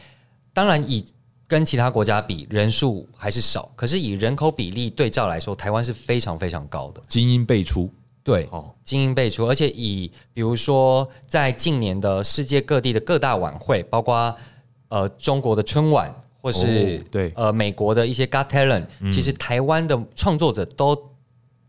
当然，以跟其他国家比，人数还是少，可是以人口比例对照来说，台湾是非常非常高的，精英辈出。对，哦精英辈出，而且以比如说在近年的世界各地的各大晚会，包括呃中国的春晚，或是对。呃美国的一些 Got Talent，其实台湾的创作者都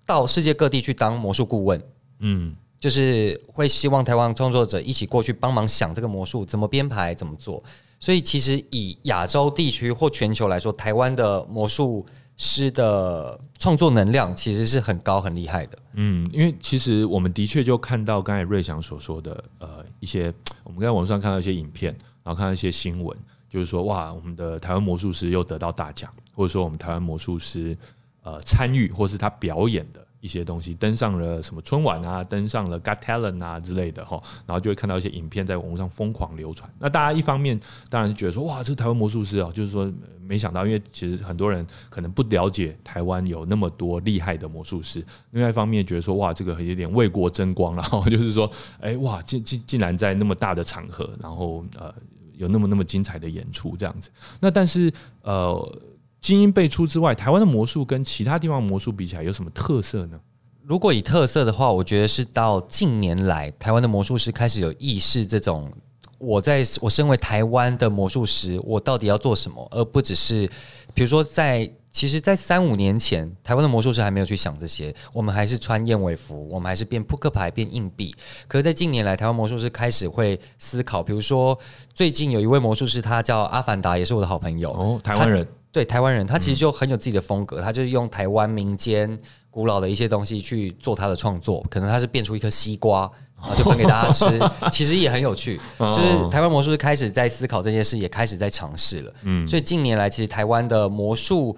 到世界各地去当魔术顾问，嗯，就是会希望台湾创作者一起过去帮忙想这个魔术怎么编排怎么做，所以其实以亚洲地区或全球来说，台湾的魔术。师的创作能量其实是很高很厉害的，嗯，因为其实我们的确就看到刚才瑞祥所说的，呃，一些我们在网上看到一些影片，然后看到一些新闻，就是说哇，我们的台湾魔术师又得到大奖，或者说我们台湾魔术师呃参与或是他表演的。一些东西登上了什么春晚啊，登上了 Got Talent 啊之类的哈，然后就会看到一些影片在网络上疯狂流传。那大家一方面当然觉得说，哇，这台湾魔术师啊，就是说没想到，因为其实很多人可能不了解台湾有那么多厉害的魔术师。另外一方面觉得说，哇，这个有点为国争光了，就是说，哎，哇，竟竟竟然在那么大的场合，然后呃，有那么那么精彩的演出这样子。那但是呃。精英辈出之外，台湾的魔术跟其他地方魔术比起来有什么特色呢？如果以特色的话，我觉得是到近年来，台湾的魔术师开始有意识，这种我在我身为台湾的魔术师，我到底要做什么，而不只是比如说在其实，在三五年前，台湾的魔术师还没有去想这些，我们还是穿燕尾服，我们还是变扑克牌、变硬币。可是，在近年来，台湾魔术师开始会思考，比如说最近有一位魔术师，他叫阿凡达，也是我的好朋友哦，台湾人。对台湾人，他其实就很有自己的风格，他就是用台湾民间古老的一些东西去做他的创作。可能他是变出一颗西瓜，然后就分给大家吃，其实也很有趣。就是台湾魔术师开始在思考这件事，也开始在尝试了。嗯，所以近年来，其实台湾的魔术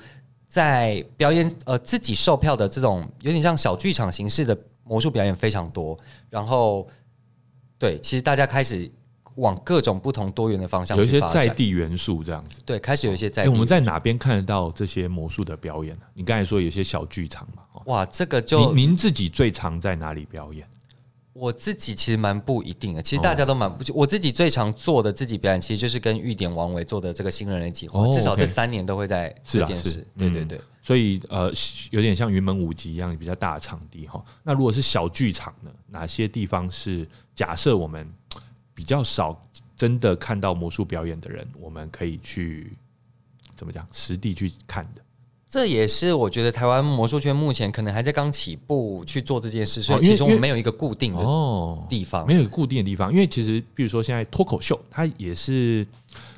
在表演，呃，自己售票的这种有点像小剧场形式的魔术表演非常多。然后，对，其实大家开始。往各种不同多元的方向，有一些在地元素这样子。对，开始有一些在。地。我们在哪边看得到这些魔术的表演呢？你刚才说有些小剧场嘛。哇，这个就您您自己最常在哪里表演？我自己其实蛮不一定的，其实大家都蛮不。我自己最常做的自己表演，其实就是跟玉典王伟做的这个新人类计划，至少这三年都会在这件事。对对对。所以呃，有点像云门舞集一样比较大的场地哈。那如果是小剧场呢？哪些地方是假设我们比较少？真的看到魔术表演的人，我们可以去怎么讲实地去看的。这也是我觉得台湾魔术圈目前可能还在刚起步去做这件事，所以其实我们没有一个固定的地方，没有固定的地方。因为其实，比如说现在脱口秀，它也是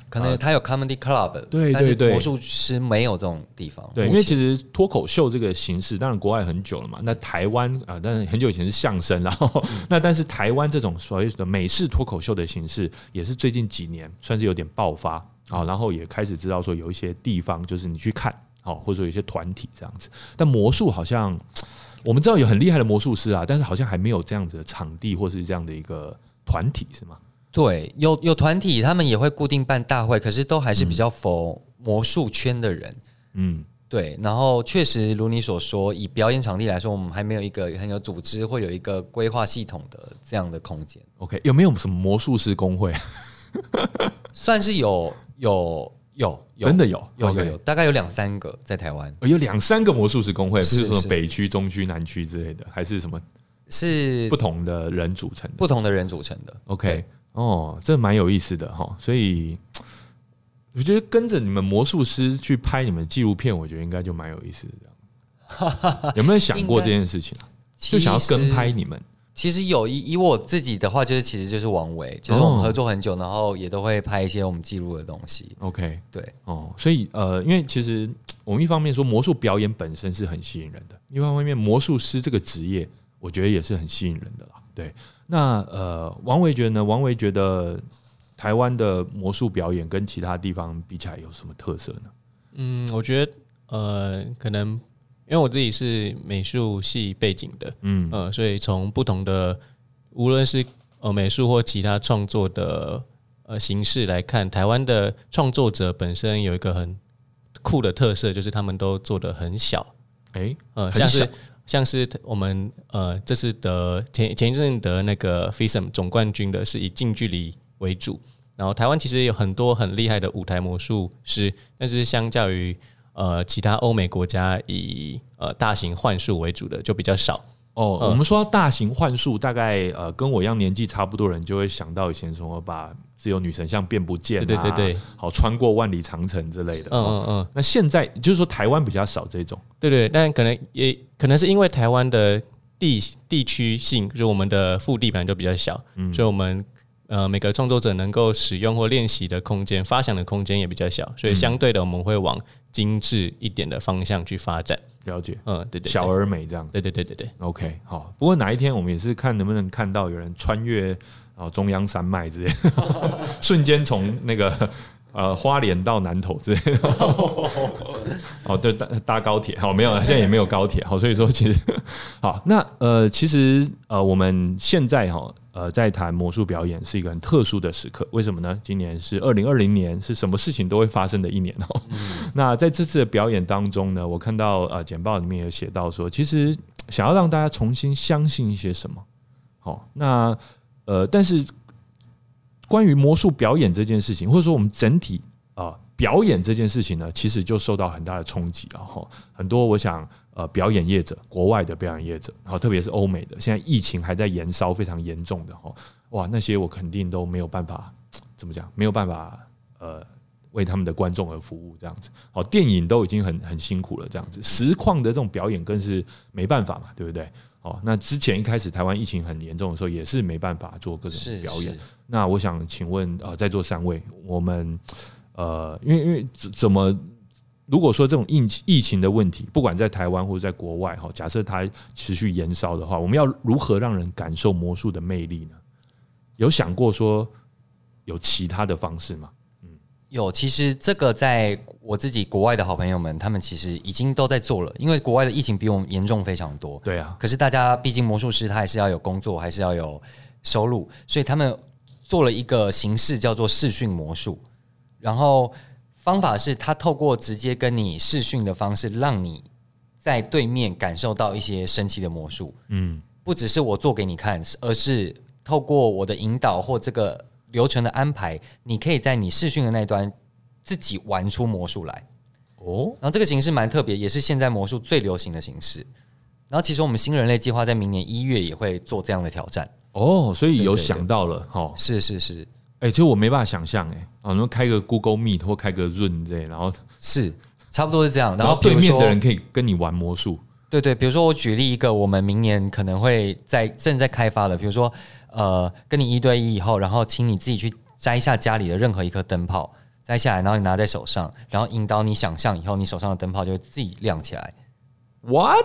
可能它有 comedy club，对对对，魔术师没有这种地方。对，因为其实脱口秀这个形式，当然国外很久了嘛。那台湾啊，但是很久以前是相声，然后 那但是台湾这种所谓的美式脱口秀的形式，也是最近几年算是有点爆发啊，然后也开始知道说有一些地方就是你去看。哦，或者说有些团体这样子，但魔术好像我们知道有很厉害的魔术师啊，但是好像还没有这样子的场地或是这样的一个团体，是吗？对，有有团体，他们也会固定办大会，可是都还是比较否魔术圈的人。嗯，对。然后确实如你所说，以表演场地来说，我们还没有一个很有组织或有一个规划系统的这样的空间。OK，有没有什么魔术师工会？算是有有。有，真的有，有有有，大概有两三个在台湾，有两三个魔术师工会，是什么北区、中区、南区之类的，还是什么？是不同的人组成的，不同的人组成的。OK，哦，这蛮有意思的哈。所以我觉得跟着你们魔术师去拍你们纪录片，我觉得应该就蛮有意思的。有没有想过这件事情啊？就想要跟拍你们。其实有以以我自己的话，就是其实就是王维，就是我们合作很久，然后也都会拍一些我们记录的东西。OK，对，哦，所以呃，因为其实我们一方面说魔术表演本身是很吸引人的，一方面魔术师这个职业，我觉得也是很吸引人的啦。对，那呃，王维觉得呢？王维觉得台湾的魔术表演跟其他地方比起来有什么特色呢？嗯，我觉得呃，可能。因为我自己是美术系背景的，嗯。呃，所以从不同的无论是呃美术或其他创作的呃形式来看，台湾的创作者本身有一个很酷的特色，就是他们都做的很小，哎，呃，像是像是我们呃这次得前前一阵得那个 FISM 总冠军的是以近距离为主，然后台湾其实有很多很厉害的舞台魔术师，但是相较于呃，其他欧美国家以呃大型幻术为主的就比较少哦。我们说大型幻术，大概呃跟我一样年纪差不多人就会想到以前什么把自由女神像变不见，对对对对，好穿过万里长城之类的。嗯嗯嗯。那现在就是说台湾比较少这种，对对，但可能也可能是因为台湾的地地区性，就是我们的腹地本来就比较小，所以我们。呃，每个创作者能够使用或练习的空间、发想的空间也比较小，所以相对的，我们会往精致一点的方向去发展。了解，嗯，对对，小而美这样。对对对对对，OK，好。不过哪一天我们也是看能不能看到有人穿越啊中央山脉之类，瞬间从那个呃花莲到南投之类。哦，对，搭搭高铁，好，没有，现在也没有高铁，好，所以说其实好，那呃，其实呃，我们现在哈。呃，在谈魔术表演是一个很特殊的时刻，为什么呢？今年是二零二零年，是什么事情都会发生的一年哦。那在这次的表演当中呢，我看到呃简报里面有写到说，其实想要让大家重新相信一些什么。好，那呃，但是关于魔术表演这件事情，或者说我们整体啊表演这件事情呢，其实就受到很大的冲击了哈。很多我想。呃，表演业者，国外的表演业者，然后特别是欧美的，现在疫情还在延烧，非常严重的哈，哇，那些我肯定都没有办法，怎么讲？没有办法，呃，为他们的观众而服务这样子。好，电影都已经很很辛苦了，这样子，实况的这种表演更是没办法嘛，对不对？哦，那之前一开始台湾疫情很严重的时候，也是没办法做各种表演。那我想请问，呃，在座三位，我们呃，因为因为怎么？如果说这种疫疫情的问题，不管在台湾或者在国外哈，假设它持续延烧的话，我们要如何让人感受魔术的魅力呢？有想过说有其他的方式吗？嗯，有。其实这个在我自己国外的好朋友们，他们其实已经都在做了。因为国外的疫情比我们严重非常多。对啊。可是大家毕竟魔术师他还是要有工作，还是要有收入，所以他们做了一个形式叫做视讯魔术，然后。方法是他透过直接跟你视讯的方式，让你在对面感受到一些神奇的魔术。嗯，不只是我做给你看，而是透过我的引导或这个流程的安排，你可以在你视讯的那端自己玩出魔术来。哦，然后这个形式蛮特别，也是现在魔术最流行的形式。然后其实我们新人类计划在明年一月也会做这样的挑战。哦，所以有想到了，哈，是是是。哎，其实我没办法想象，哎，啊，能开个 Google Meet 或开个 Zoom 这，然后 是差不多是这样。然后对面的人可以跟你玩魔术。对对，比如说我举例一个，我们明年可能会在正在开发的，比如说呃，跟你一对一以后，然后请你自己去摘下家里的任何一颗灯泡，摘下来，然后你拿在手上，然后引导你想象以后，你手上的灯泡就会自己亮起来。What？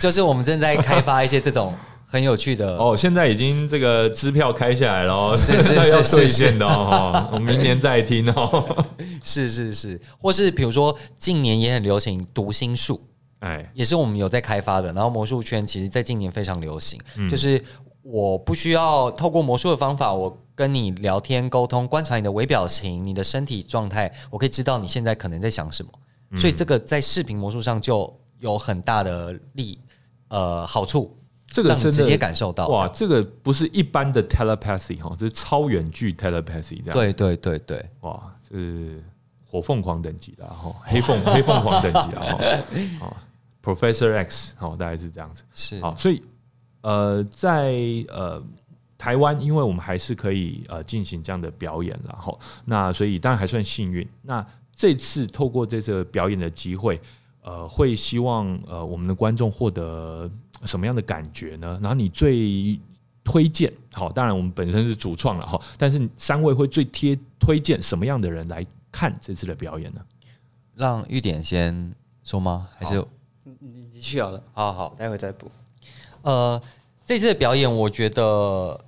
就是我们正在开发一些这种很有趣的哦，现在已经这个支票开下来了，是 是是兑现的哦，我明年再听哦。是是是，或是比如说近年也很流行读心术。哎，也是我们有在开发的。然后魔术圈其实，在近年非常流行，就是我不需要透过魔术的方法，我跟你聊天沟通，观察你的微表情、你的身体状态，我可以知道你现在可能在想什么。所以这个在视频魔术上就有很大的利呃好处，这个直接感受到哇，这个不是一般的 telepathy 哈，这是超远距 telepathy 这样。对对对对，哇，是火凤凰等级的哈，黑凤 黑凤凰等级的哈。Professor X，哦，大概是这样子。是好，所以呃，在呃台湾，因为我们还是可以呃进行这样的表演，然后那所以当然还算幸运。那这次透过这次表演的机会，呃，会希望呃我们的观众获得什么样的感觉呢？然后你最推荐好，当然我们本身是主创了哈，但是三位会最贴推荐什么样的人来看这次的表演呢？让玉典先说吗？还是？你你去好了，好好，待会再补。呃，这次的表演，我觉得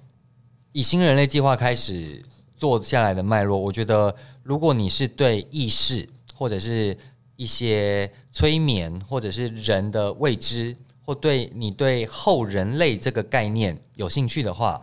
以新人类计划开始做下来的脉络，我觉得如果你是对意识或者是一些催眠，或者是人的未知，或对你对后人类这个概念有兴趣的话。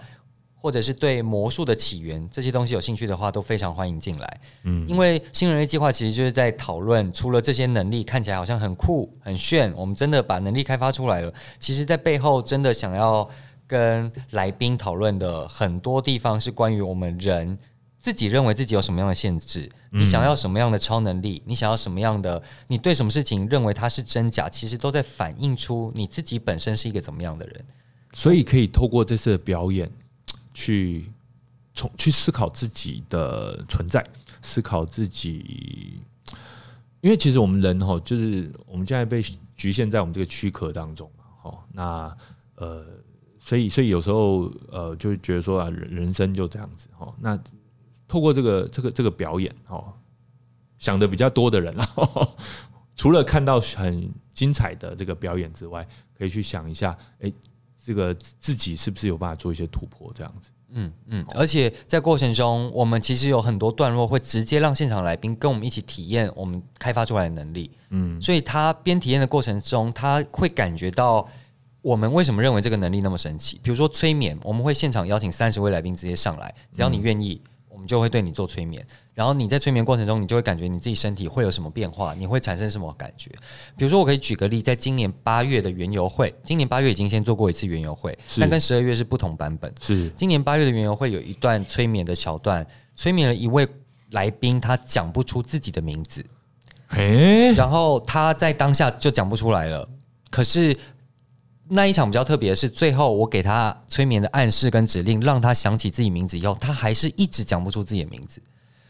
或者是对魔术的起源这些东西有兴趣的话，都非常欢迎进来。嗯，因为新人类计划其实就是在讨论，除了这些能力看起来好像很酷很炫，我们真的把能力开发出来了。其实，在背后真的想要跟来宾讨论的很多地方，是关于我们人自己认为自己有什么样的限制，你想要什么样的超能力，你想要什么样的，你对什么事情认为它是真假，其实都在反映出你自己本身是一个怎么样的人。所以，可以透过这次的表演。去从去思考自己的存在，思考自己，因为其实我们人哈，就是我们现在被局限在我们这个躯壳当中嘛，哈，那呃，所以所以有时候呃，就觉得说啊，人人生就这样子哈，那透过这个这个这个表演哦，想的比较多的人啊，除了看到很精彩的这个表演之外，可以去想一下，哎。这个自己是不是有办法做一些突破？这样子，嗯嗯，而且在过程中，我们其实有很多段落会直接让现场来宾跟我们一起体验我们开发出来的能力，嗯，所以他边体验的过程中，他会感觉到我们为什么认为这个能力那么神奇。比如说催眠，我们会现场邀请三十位来宾直接上来，只要你愿意。我们就会对你做催眠，然后你在催眠过程中，你就会感觉你自己身体会有什么变化，你会产生什么感觉？比如说，我可以举个例，在今年八月的原油会，今年八月已经先做过一次原油会，但跟十二月是不同版本。是今年八月的原油会有一段催眠的桥段，催眠了一位来宾，他讲不出自己的名字，诶，然后他在当下就讲不出来了，可是。那一场比较特别的是，最后我给他催眠的暗示跟指令，让他想起自己名字以后，他还是一直讲不出自己的名字。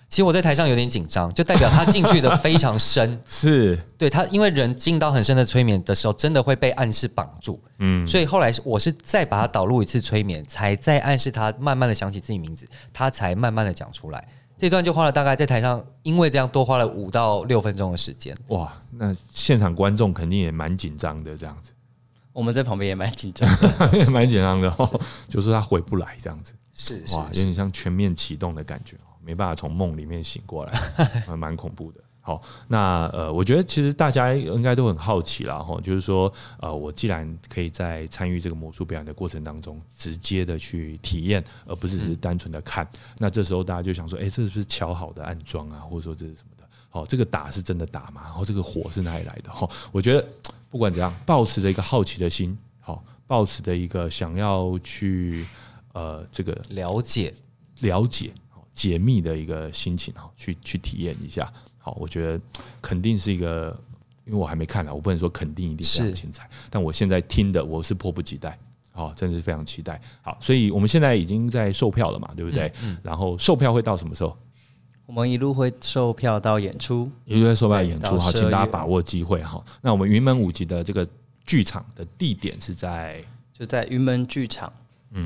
其实我在台上有点紧张，就代表他进去的非常深。是对他，因为人进到很深的催眠的时候，真的会被暗示绑住。嗯，所以后来我是再把他导入一次催眠，才再暗示他慢慢的想起自己名字，他才慢慢的讲出来。这段就花了大概在台上，因为这样多花了五到六分钟的时间。哇，那现场观众肯定也蛮紧张的，这样子。我们在旁边也蛮紧张，也 蛮紧张的，就是他回不来这样子，是哇，有点像全面启动的感觉，没办法从梦里面醒过来，蛮恐怖的。好，那呃，我觉得其实大家应该都很好奇了哈，就是说，呃，我既然可以在参与这个魔术表演的过程当中，直接的去体验，而不是只是单纯的看，那这时候大家就想说，哎，这是不是敲好的暗装啊，或者说这是什么的？好，这个打是真的打吗？然后这个火是哪里来的？哈，我觉得。不管怎样，抱持着一个好奇的心，好，抱持着一个想要去呃这个了解、了解、解密的一个心情哈，去去体验一下。好，我觉得肯定是一个，因为我还没看呢，我不能说肯定一定非常精彩。但我现在听的，我是迫不及待，好，真的是非常期待。好，所以我们现在已经在售票了嘛，对不对？嗯。然后售票会到什么时候？我们一路会售票到演出，一路会售票演出，好，请大家把握机会哈。那我们云门舞集的这个剧场的地点是在就在云门剧场。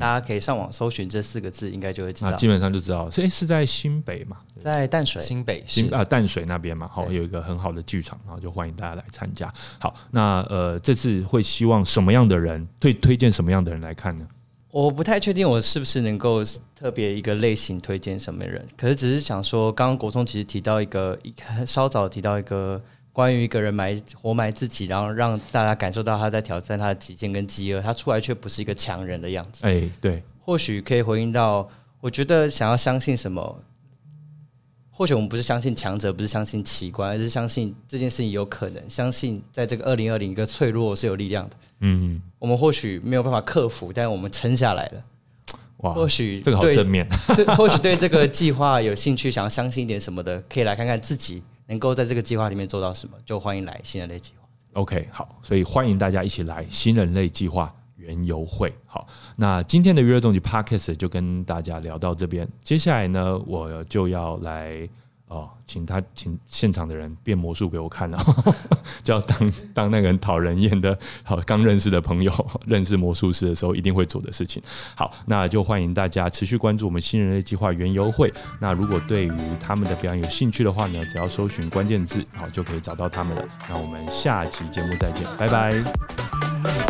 大家可以上网搜寻这四个字，应该就会知道。基本上就知道，以是在新北嘛，在淡水，新北新啊淡水那边嘛，好有一个很好的剧场，然后就欢迎大家来参加。好，那呃这次会希望什么样的人推推荐什么样的人来看呢？我不太确定我是不是能够特别一个类型推荐什么人，可是只是想说，刚刚国聪其实提到一个，稍早提到一个。关于一个人埋活埋自己，然后让大家感受到他在挑战他的极限跟饥饿，他出来却不是一个强人的样子。哎，对，或许可以回应到，我觉得想要相信什么，或许我们不是相信强者，不是相信奇观，而是相信这件事情有可能，相信在这个二零二零一个脆弱是有力量的。嗯，我们或许没有办法克服，但是我们撑下来了。哇，或许这个好正面。对，或许对这个计划有兴趣，想要相信一点什么的，可以来看看自己。能够在这个计划里面做到什么，就欢迎来新人类计划。OK，好，所以欢迎大家一起来新人类计划园游会。好，那今天的娱乐终极 Podcast 就跟大家聊到这边，接下来呢，我就要来。哦，请他请现场的人变魔术给我看了，就要当当那个人讨人厌的，好刚认识的朋友认识魔术师的时候一定会做的事情。好，那就欢迎大家持续关注我们新人类计划原游会。那如果对于他们的表演有兴趣的话呢，只要搜寻关键字，好就可以找到他们了。那我们下期节目再见，拜拜。